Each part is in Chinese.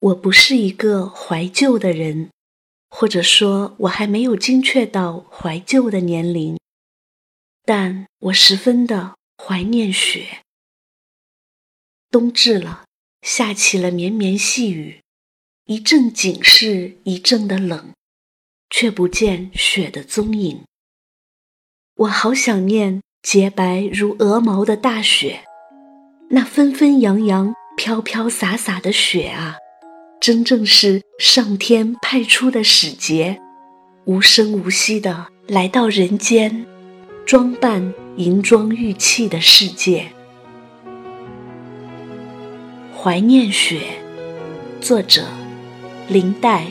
我不是一个怀旧的人，或者说，我还没有精确到怀旧的年龄，但我十分的怀念雪。冬至了，下起了绵绵细雨，一阵紧是一阵的冷，却不见雪的踪影。我好想念洁白如鹅毛的大雪，那纷纷扬扬、飘飘洒洒的雪啊！真正是上天派出的使节，无声无息的来到人间，装扮银装玉砌的世界。怀念雪，作者：林黛。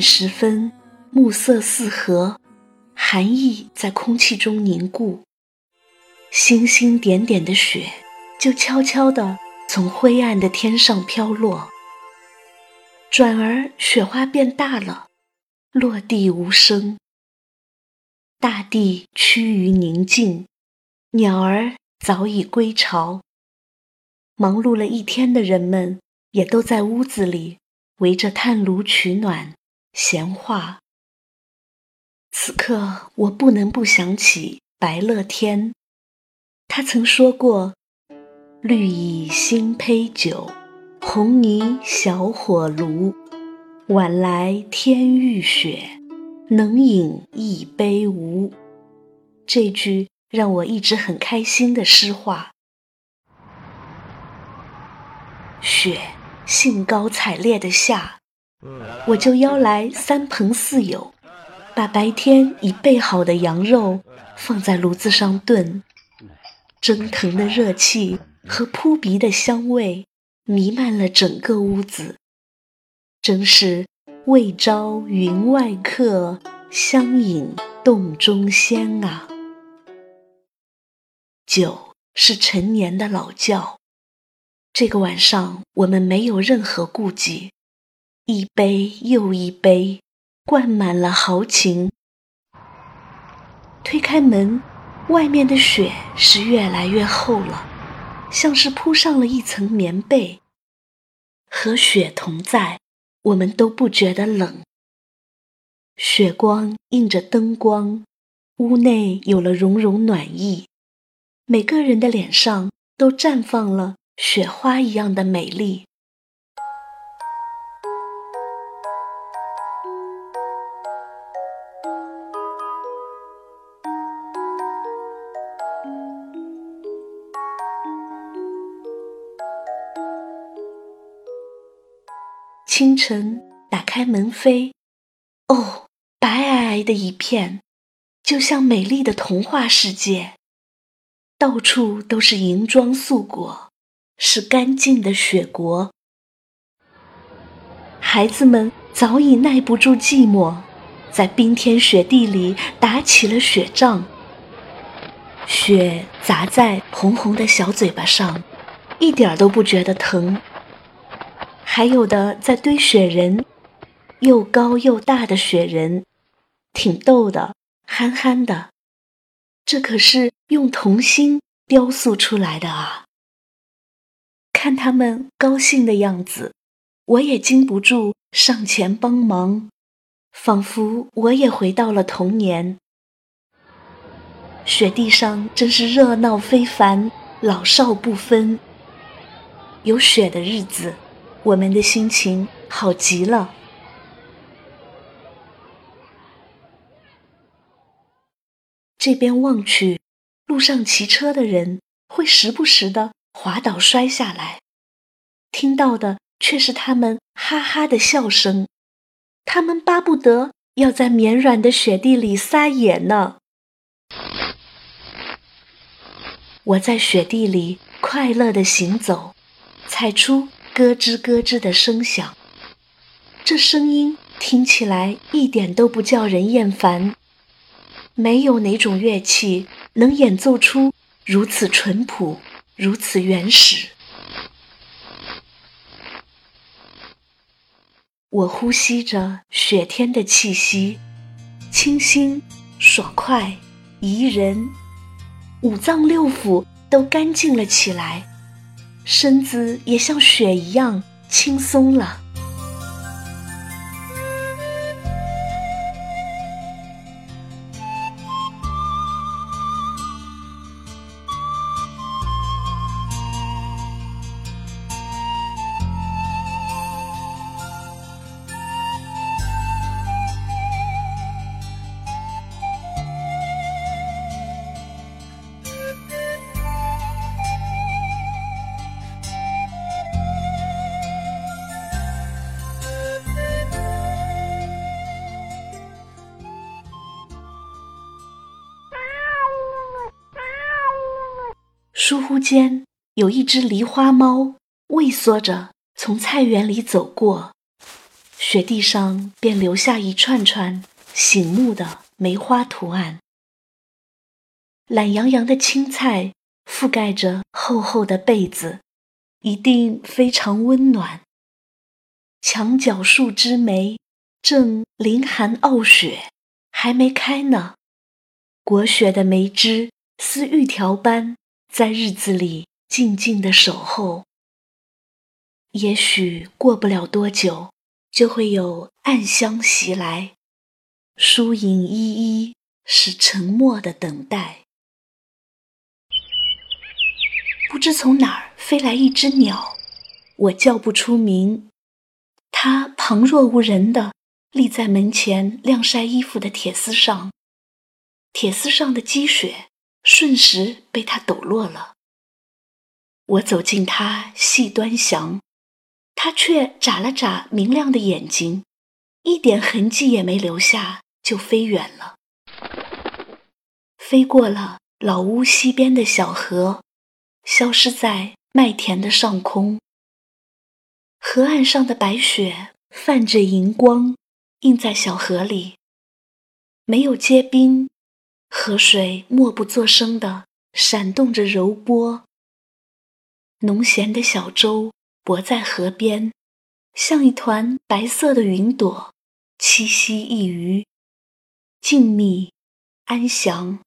时分，暮色四合，寒意在空气中凝固，星星点点的雪就悄悄地从灰暗的天上飘落。转而雪花变大了，落地无声，大地趋于宁静，鸟儿早已归巢，忙碌了一天的人们也都在屋子里。围着炭炉取暖，闲话。此刻我不能不想起白乐天，他曾说过：“绿蚁新醅酒，红泥小火炉。晚来天欲雪，能饮一杯无？”这句让我一直很开心的诗话。雪。兴高采烈的下，我就邀来三朋四友，把白天已备好的羊肉放在炉子上炖，蒸腾的热气和扑鼻的香味弥漫了整个屋子，真是未招云外客，相饮洞中仙啊！酒是陈年的老窖。这个晚上，我们没有任何顾忌，一杯又一杯，灌满了豪情。推开门，外面的雪是越来越厚了，像是铺上了一层棉被。和雪同在，我们都不觉得冷。雪光映着灯光，屋内有了融融暖意，每个人的脸上都绽放了。雪花一样的美丽。清晨，打开门扉，哦，白皑皑的一片，就像美丽的童话世界，到处都是银装素裹。是干净的雪国，孩子们早已耐不住寂寞，在冰天雪地里打起了雪仗。雪砸在红红的小嘴巴上，一点都不觉得疼。还有的在堆雪人，又高又大的雪人，挺逗的，憨憨的。这可是用童心雕塑出来的啊！看他们高兴的样子，我也禁不住上前帮忙，仿佛我也回到了童年。雪地上真是热闹非凡，老少不分。有雪的日子，我们的心情好极了。这边望去，路上骑车的人会时不时的。滑倒摔下来，听到的却是他们哈哈的笑声。他们巴不得要在绵软的雪地里撒野呢。我在雪地里快乐的行走，踩出咯吱咯吱的声响。这声音听起来一点都不叫人厌烦。没有哪种乐器能演奏出如此淳朴、如此原始。我呼吸着雪天的气息，清新、爽快、宜人。五脏六腑都干净了起来，身子也像雪一样轻松了。疏忽间，有一只狸花猫畏缩着从菜园里走过，雪地上便留下一串串醒目的梅花图案。懒洋洋的青菜覆盖着厚厚的被子，一定非常温暖。墙角数枝梅正凌寒傲雪，还没开呢。裹雪的梅枝似玉条般。在日子里静静的守候，也许过不了多久，就会有暗香袭来。疏影依依，是沉默的等待。不知从哪儿飞来一只鸟，我叫不出名。它旁若无人的立在门前晾晒衣服的铁丝上，铁丝上的积雪。瞬时被他抖落了。我走近他，细端详，他却眨了眨明亮的眼睛，一点痕迹也没留下，就飞远了。飞过了老屋西边的小河，消失在麦田的上空。河岸上的白雪泛着银光，映在小河里，没有结冰。河水默不作声地闪动着柔波，浓咸的小舟泊在河边，像一团白色的云朵，栖息一隅，静谧安详。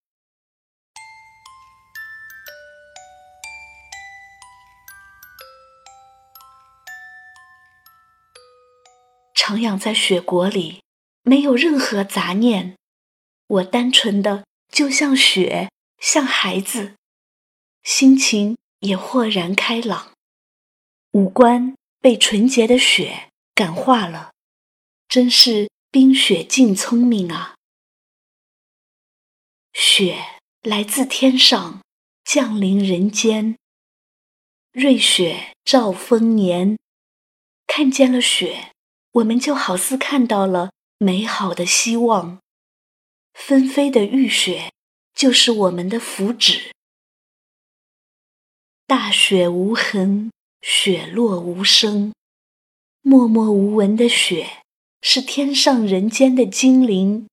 徜徉在雪国里，没有任何杂念，我单纯的。就像雪，像孩子，心情也豁然开朗，五官被纯洁的雪感化了，真是冰雪净聪明啊！雪来自天上，降临人间，瑞雪兆丰年。看见了雪，我们就好似看到了美好的希望。纷飞的玉雪，就是我们的福祉。大雪无痕，雪落无声，默默无闻的雪，是天上人间的精灵，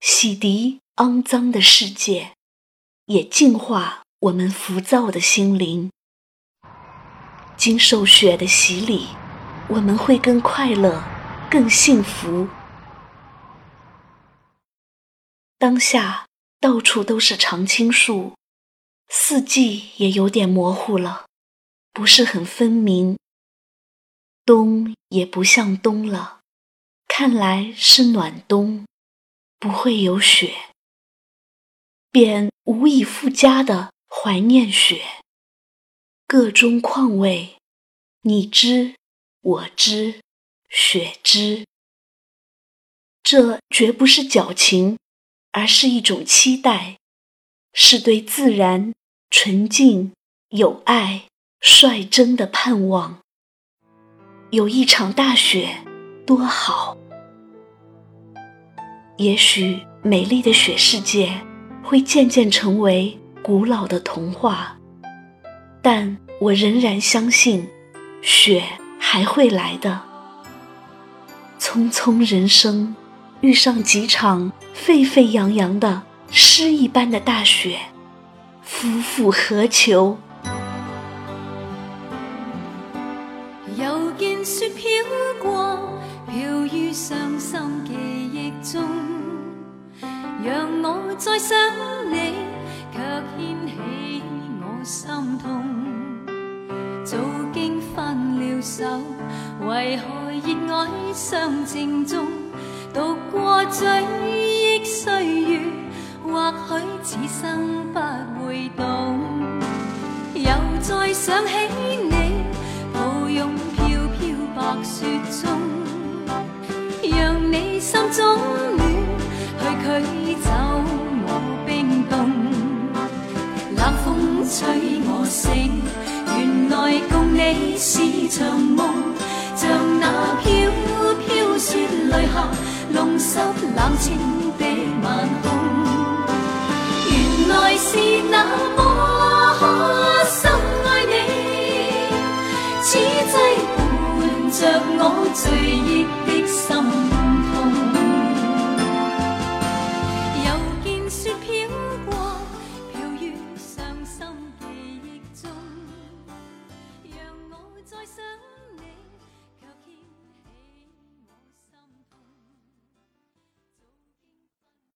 洗涤肮脏的世界，也净化我们浮躁的心灵。经受雪的洗礼，我们会更快乐，更幸福。当下到处都是常青树，四季也有点模糊了，不是很分明。冬也不像冬了，看来是暖冬，不会有雪，便无以复加的怀念雪。个中况味，你知，我知，雪知，这绝不是矫情。而是一种期待，是对自然、纯净、有爱、率真的盼望。有一场大雪，多好！也许美丽的雪世界会渐渐成为古老的童话，但我仍然相信，雪还会来的。匆匆人生，遇上几场沸沸扬扬的诗一般的大雪，夫复何求？又见雪飘过，飘于伤心记忆中，让我再想你，却掀起我心痛。早经分了手，为何热爱相正中？读过追忆岁月，或许此生不会懂。又再想起你，抱拥飘飘白雪中，让你心中暖，去驱走我冰冻。冷风吹我醒，原来共你是场梦，像那飘飘雪泪下，弄湿冷清的晚空。原来是那么深爱你，此际伴着我醉意的心。